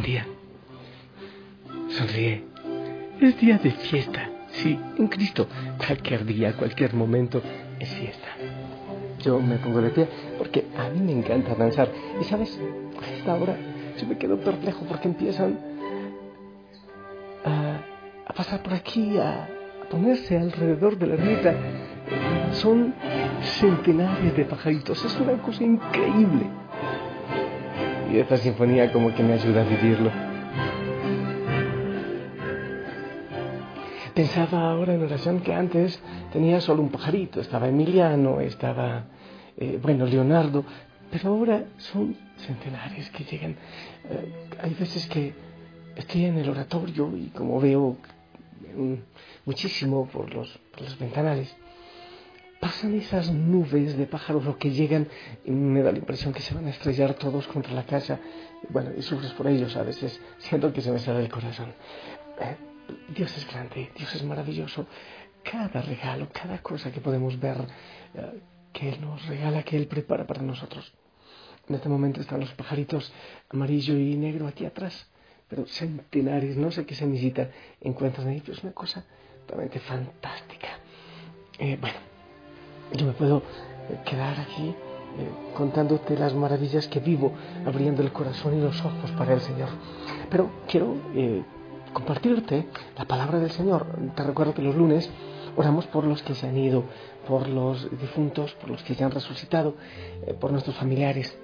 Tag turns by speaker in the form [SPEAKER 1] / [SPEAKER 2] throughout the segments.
[SPEAKER 1] Buen día. Sonríe. Es día de fiesta. Sí, en Cristo. Cualquier día, cualquier momento es fiesta. Yo me pongo de pie porque a mí me encanta danzar. Y sabes, a esta hora yo me quedo perplejo porque empiezan a, pasar por aquí, a, a ponerse alrededor de la ermita. Son centenares de pajaritos. Es una cosa increíble. Y esta sinfonía como que me ayuda a vivirlo. Pensaba ahora en oración que antes tenía solo un pajarito, estaba Emiliano, estaba, eh, bueno, Leonardo, pero ahora son centenares que llegan. Eh, hay veces que estoy en el oratorio y como veo muchísimo por los, por los ventanales, pasan esas nubes de pájaros lo que llegan y me da la impresión que se van a estrellar todos contra la casa. Bueno, y sufres por ellos a veces, siento que se me sale el corazón. Eh, Dios es grande, Dios es maravilloso. Cada regalo, cada cosa que podemos ver eh, que Él nos regala, que Él prepara para nosotros. En este momento están los pajaritos amarillo y negro aquí atrás, pero centenares, no sé qué se necesita, encuentran ahí, pero es una cosa realmente fantástica. Eh, bueno, yo me puedo eh, quedar aquí eh, contándote las maravillas que vivo, abriendo el corazón y los ojos para el Señor. Pero quiero eh, compartirte la palabra del Señor. Te recuerdo que los lunes oramos por los que se han ido, por los difuntos, por los que se han resucitado, por nuestros familiares.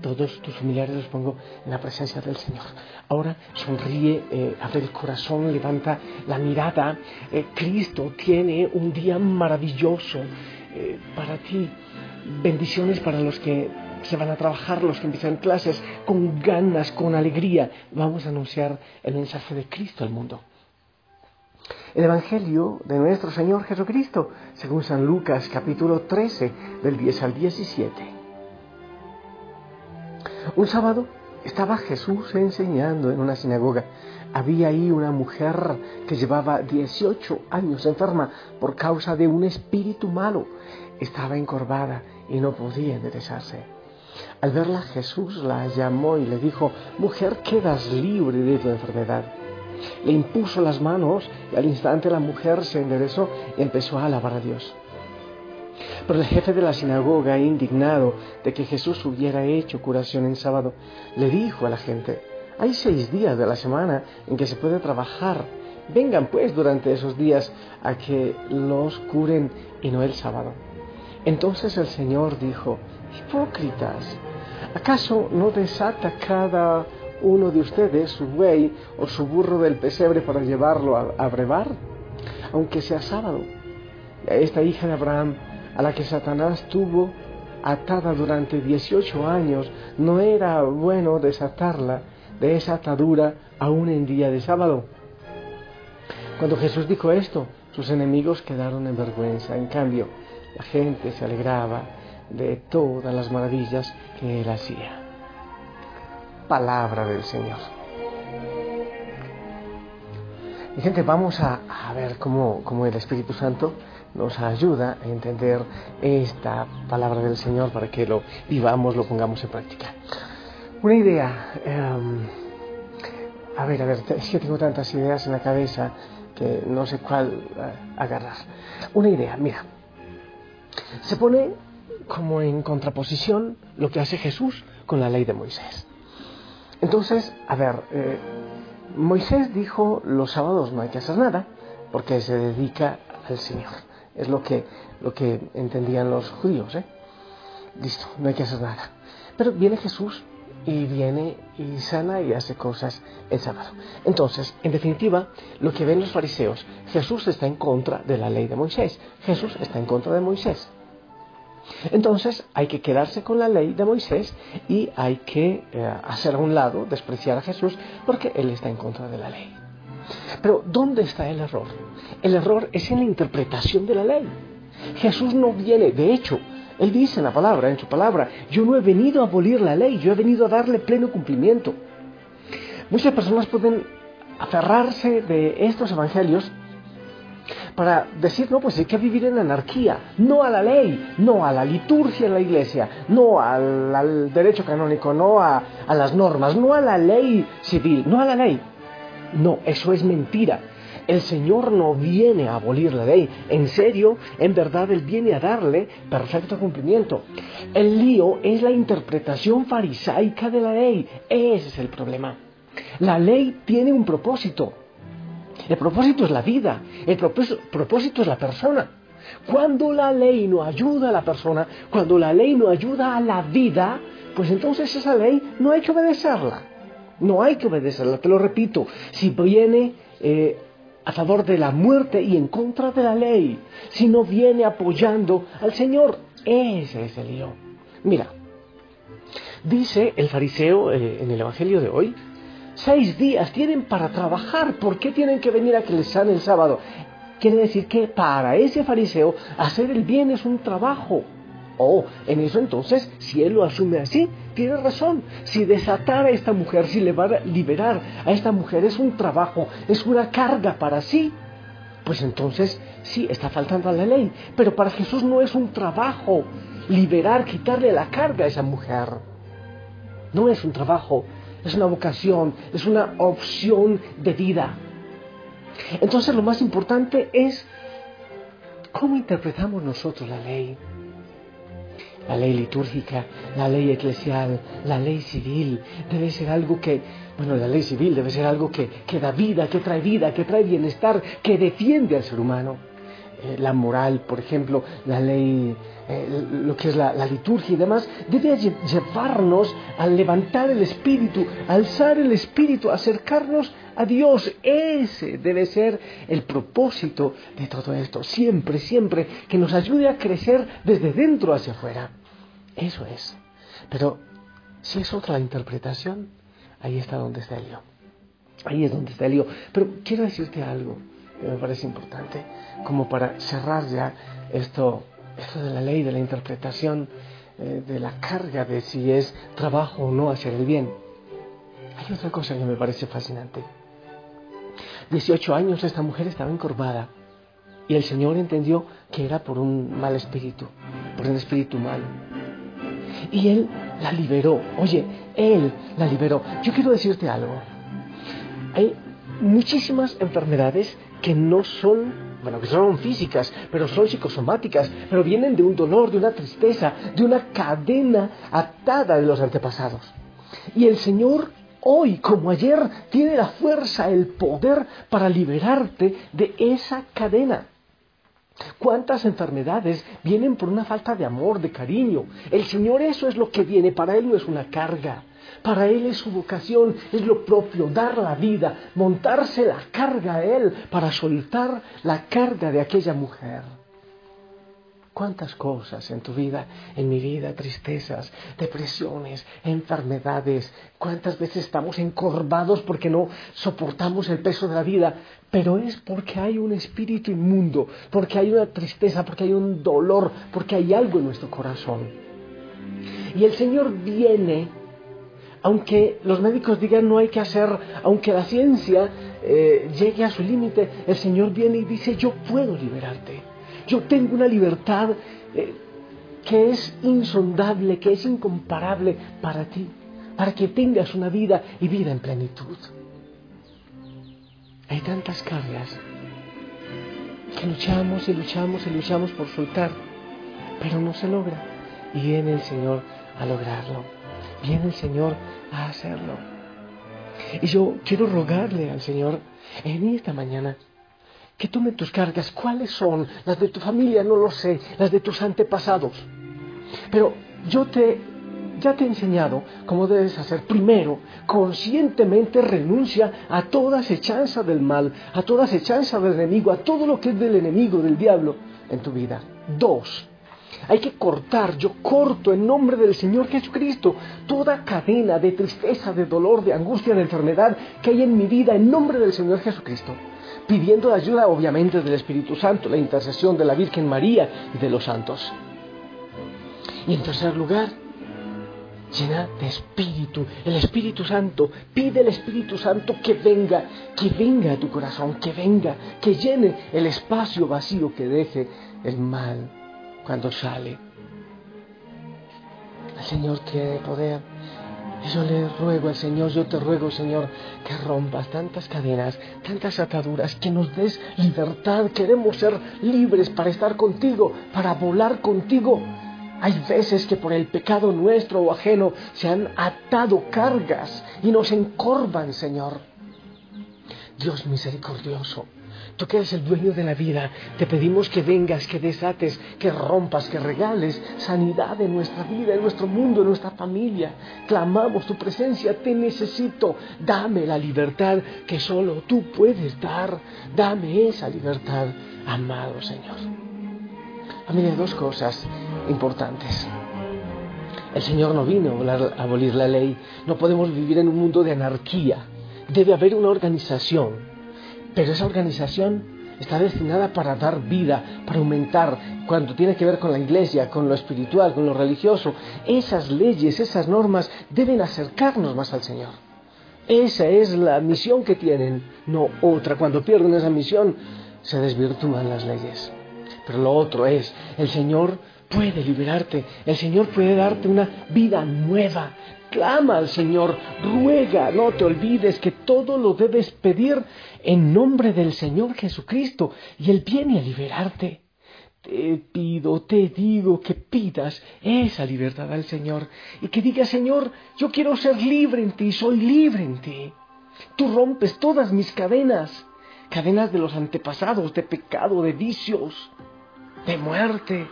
[SPEAKER 1] Todos tus familiares los pongo en la presencia del Señor. Ahora sonríe, abre el corazón, levanta la mirada. Cristo tiene un día maravilloso para ti. Bendiciones para los que se van a trabajar, los que empiezan clases, con ganas, con alegría. Vamos a anunciar el mensaje de Cristo al mundo. El Evangelio de nuestro Señor Jesucristo, según San Lucas capítulo 13, del 10 al 17. Un sábado estaba Jesús enseñando en una sinagoga. Había ahí una mujer que llevaba 18 años enferma por causa de un espíritu malo. Estaba encorvada y no podía enderezarse. Al verla Jesús la llamó y le dijo, mujer, quedas libre de tu enfermedad. Le impuso las manos y al instante la mujer se enderezó y empezó a alabar a Dios. Pero el jefe de la sinagoga, indignado de que Jesús hubiera hecho curación en sábado, le dijo a la gente, hay seis días de la semana en que se puede trabajar. Vengan pues durante esos días a que los curen y no el sábado. Entonces el Señor dijo, hipócritas, ¿acaso no desata cada uno de ustedes su buey o su burro del pesebre para llevarlo a, brevar? Aunque sea sábado. Esta hija de Abraham a la que Satanás tuvo atada durante 18 años, no era bueno desatarla de esa atadura aún en día de sábado. Cuando Jesús dijo esto, sus enemigos quedaron en vergüenza. En cambio, la gente se alegraba de todas las maravillas que él hacía. Palabra del Señor. Y gente, vamos a, ver cómo el Espíritu Santo nos ayuda a entender esta palabra del Señor para que lo vivamos, lo pongamos en práctica. Una idea, um, a ver, a ver, es que tengo tantas ideas en la cabeza que no sé cuál uh, agarrar. Una idea, mira, se pone como en contraposición lo que hace Jesús con la ley de Moisés. Entonces, a ver, eh, Moisés dijo los sábados no hay que hacer nada porque se dedica al Señor. Es lo que, lo que entendían los judíos. ¿eh? Listo, no hay que hacer nada. Pero viene Jesús y viene y sana y hace cosas el sábado. Entonces, en definitiva, lo que ven los fariseos, Jesús está en contra de la ley de Moisés. Jesús está en contra de Moisés. Entonces hay que quedarse con la ley de Moisés y hay que eh, hacer a un lado, despreciar a Jesús, porque Él está en contra de la ley. Pero ¿dónde está el error? El error es en la interpretación de la ley. Jesús no viene, de hecho, Él dice en la palabra, en su palabra, yo no he venido a abolir la ley, yo he venido a darle pleno cumplimiento. Muchas personas pueden aferrarse de estos evangelios para decir, no, pues hay que vivir en anarquía, no a la ley, no a la liturgia en la iglesia, no al, derecho canónico, no a, a las normas, no a la ley civil, no a la ley. No, eso es mentira. El Señor no viene a abolir la ley. En serio, en verdad, Él viene a darle perfecto cumplimiento. El lío es la interpretación farisaica de la ley. Ese es el problema. La ley tiene un propósito. El propósito es la vida. El propósito es la persona. Cuando la ley no ayuda a la persona, cuando la ley no ayuda a la vida, pues entonces esa ley no hay que obedecerla. No hay que obedecerla, te lo repito. Si viene eh, a favor de la muerte y en contra de la ley, si no viene apoyando al Señor, ese es el lío. Mira, dice el fariseo eh, en el Evangelio de hoy, seis días tienen para trabajar, ¿por qué tienen que venir a que les sane el sábado? Quiere decir que para ese fariseo hacer el bien es un trabajo. Oh, en eso entonces, si él lo asume así, tiene razón. Si desatar a esta mujer, si le va a liberar a esta mujer es un trabajo, es una carga para sí, pues entonces sí, está faltando a la ley. Pero para Jesús no es un trabajo liberar, quitarle la carga a esa mujer. No es un trabajo, es una vocación, es una opción de vida. Entonces lo más importante es cómo interpretamos nosotros la ley la ley litúrgica, la ley eclesial, la ley civil, debe ser algo que, bueno, la ley civil debe ser algo que, que da vida, que trae vida, que trae bienestar, que defiende al ser humano. Eh, la moral, por ejemplo, la ley, eh, lo que es la, la, liturgia y demás, debe llevarnos a levantar el espíritu, alzar el espíritu, acercarnos a Dios. Ese debe ser el propósito de todo esto. Siempre, siempre que nos ayude a crecer desde dentro hacia afuera. Eso es. Pero si es otra interpretación, ahí está donde está el lío. Ahí es donde está el lío. Pero quiero decirte algo que me parece importante, como para cerrar ya esto, esto de la ley, de la interpretación, eh, de la carga de si es trabajo o no hacer el bien. Hay otra cosa que me parece fascinante. 18 años esta mujer estaba encorvada y el Señor entendió que era por un mal espíritu, por un espíritu malo. Y Él la liberó. Oye, Él la liberó. Yo quiero decirte algo. Hay muchísimas enfermedades que no son, bueno, que son físicas, pero son psicosomáticas, pero vienen de un dolor, de una tristeza, de una cadena atada de los antepasados. Y el Señor hoy como ayer tiene la fuerza, el poder para liberarte de esa cadena. ¿Cuántas enfermedades vienen por una falta de amor, de cariño? El Señor eso es lo que viene, para Él no es una carga. Para Él es su vocación, es lo propio, dar la vida, montarse la carga a Él para soltar la carga de aquella mujer. ¿Cuántas cosas en tu vida, en mi vida, tristezas, depresiones, enfermedades? ¿Cuántas veces estamos encorvados porque no soportamos el peso de la vida? Pero es porque hay un espíritu inmundo, porque hay una tristeza, porque hay un dolor, porque hay algo en nuestro corazón. Y el Señor viene, aunque los médicos digan no hay que hacer, aunque la ciencia eh, llegue a su límite, el Señor viene y dice yo puedo liberarte yo tengo una libertad eh, que es insondable, que es incomparable para ti, para que tengas una vida y vida en plenitud. Hay tantas cargas que luchamos y luchamos y luchamos por soltar, pero no se logra. Y viene el Señor a lograrlo. Viene el Señor a hacerlo. Y yo quiero rogarle al Señor en esta mañana que tomen tus cargas. ¿Cuáles son? Las de tu familia, no lo sé. Las de tus antepasados. Pero yo te, ya te he enseñado cómo debes hacer. Primero, conscientemente renuncia a toda acechanza del mal, a toda acechanza del enemigo, a todo lo que es del enemigo, del diablo en tu vida. Dos, hay que cortar, yo corto en nombre del Señor Jesucristo toda cadena de tristeza, de dolor, de angustia, de enfermedad que hay en mi vida en nombre del Señor Jesucristo pidiendo ayuda obviamente del Espíritu Santo, la intercesión de la Virgen María y de los santos. Y en tercer lugar, llena de espíritu, el Espíritu Santo. Pide el Espíritu Santo que venga, que venga a tu corazón, que venga, que llene el espacio vacío que deje el mal cuando sale. El Señor tiene poder. Y yo le ruego al Señor, yo te ruego, Señor, que rompas tantas cadenas, tantas ataduras, que nos des libertad. Queremos ser libres para estar contigo, para volar contigo. Hay veces que por el pecado nuestro o ajeno se han atado cargas y nos encorvan, Señor. Dios misericordioso, tú que eres el dueño de la vida, te pedimos que vengas, que desates, que rompas, que regales sanidad en nuestra vida, en nuestro mundo, en nuestra familia. Clamamos tu presencia, te necesito. Dame la libertad que solo tú puedes dar. Dame esa libertad, amado Señor. A mí hay dos cosas importantes. El Señor no vino a abolir la ley. No podemos vivir en un mundo de anarquía. Debe haber una organización. Pero esa organización está destinada para dar vida, para aumentar, cuando tiene que ver con la iglesia, con lo espiritual, con lo religioso. Esas leyes, esas normas deben acercarnos más al Señor. Esa es la misión que tienen, no otra. Cuando pierden esa misión, se desvirtúan las leyes. Pero lo otro es, el Señor puede liberarte, el Señor puede darte una vida nueva. Clama al Señor, ruega, no te olvides que todo lo debes pedir en nombre del Señor Jesucristo y Él viene a liberarte. Te pido, te digo que pidas esa libertad al Señor y que digas, Señor, yo quiero ser libre en ti, soy libre en ti. Tú rompes todas mis cadenas, cadenas de los antepasados, de pecado, de vicios, de muerte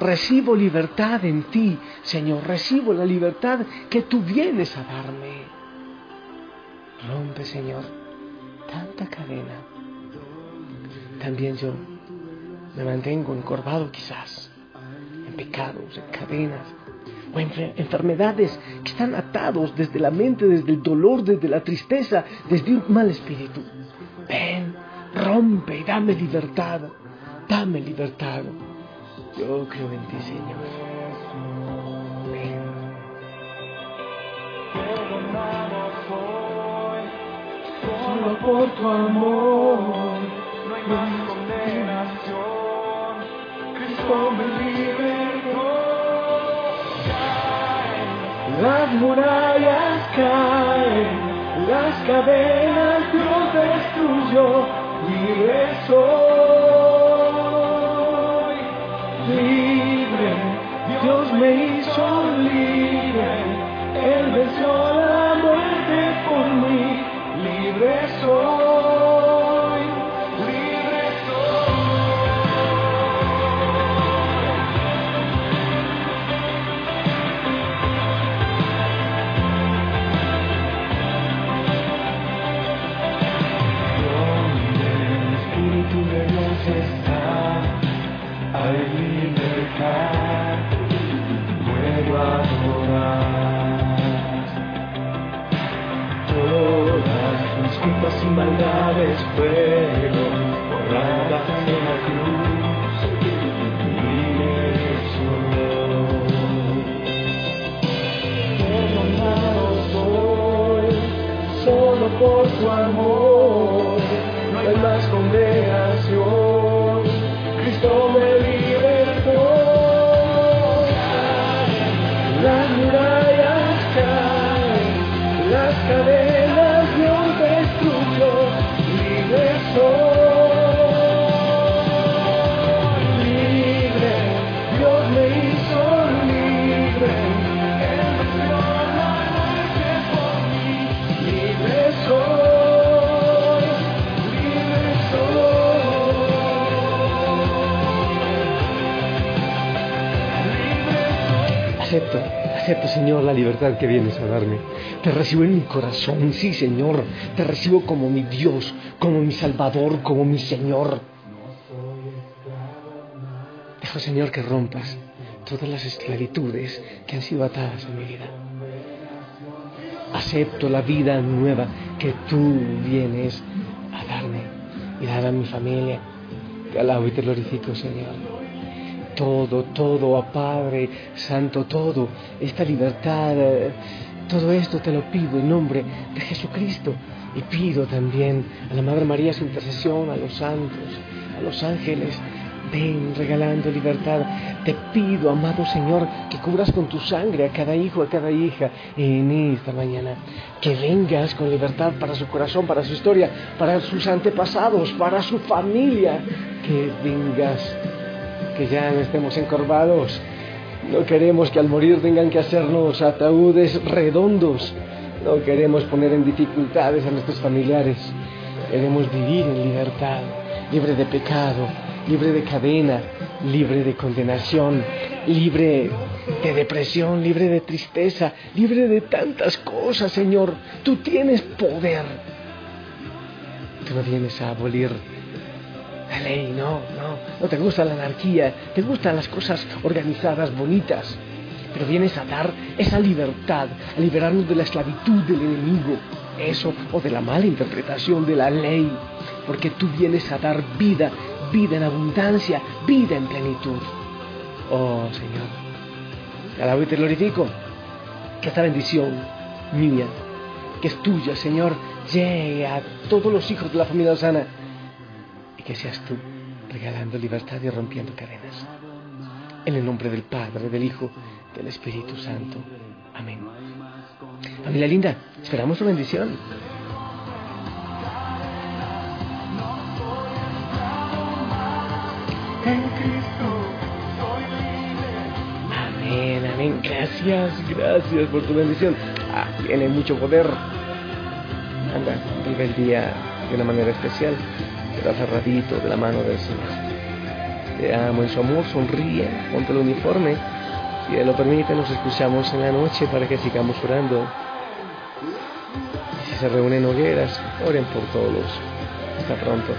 [SPEAKER 1] Recibo libertad en ti, Señor. Recibo la libertad que tú vienes a darme. Rompe, Señor, tanta cadena. También yo me mantengo encorvado quizás, en pecados, en cadenas, o en enfermedades que están atados desde la mente, desde el dolor, desde la tristeza, desde un mal espíritu. Ven, rompe y dame libertad, dame libertad. Yo creo en ti, Señor. Solo por tu amor no hay más condenación. Cristo me libertó. Las murallas caen, las cadenas Dios destruyó, libre soy. Soy, solo por tu amor. No hay más condenación. Cristo me libertó. Las murallas caen, las cadenas acepto Señor la libertad que vienes a darme. Te recibo en mi corazón, sí Señor. Te recibo como mi Dios, como mi Salvador, como mi Señor. Dejo Señor que rompas todas las esclavitudes que han sido atadas en mi vida. Acepto la vida nueva que tú vienes a darme y dar a mi familia. Te alabo y te glorifico, Señor. Todo, todo, a Padre Santo, todo, esta libertad, eh, todo esto te lo pido en nombre de Jesucristo. Y pido también a la Madre María su intercesión, a los santos, a los ángeles, ven regalando libertad. Te pido, amado Señor, que cubras con tu sangre a cada hijo, a cada hija en esta mañana. Que vengas con libertad para su corazón, para su historia, para sus antepasados, para su familia. Que vengas, que ya no estemos encorvados. No queremos que al morir tengan que hacernos ataúdes redondos. No queremos poner en dificultades a nuestros familiares. Queremos vivir en libertad, libre de pecado, libre de cadena, libre de condenación, libre de depresión, libre de tristeza, libre de tantas cosas, Señor. Tú tienes poder. Tú no vienes a abolir la ley, no, no. No te gusta la anarquía, te gustan las cosas organizadas, bonitas. Pero vienes a dar esa libertad, a liberarnos de la esclavitud del enemigo, eso, o de la mala interpretación de la ley, porque tú vienes a dar vida vida en abundancia, vida en plenitud. Oh Señor, te alabo y te glorifico. Que esta bendición mía, que es tuya, Señor, llegue a todos los hijos de la familia Osana que seas tú regalando libertad y rompiendo cadenas. En el nombre del Padre, del Hijo, del Espíritu Santo. Amén. Familia linda, esperamos tu bendición. Amén, amén. Gracias, gracias por tu bendición. Ah, tiene mucho poder. Anda, vive el día de una manera especial, pero aferradito de la mano del Señor. Te amo en su amor, sonríe, ponte el uniforme. Si Él lo permite, nos escuchamos en la noche para que sigamos orando. Si se reúnen hogueras, oren por todos. Hasta pronto.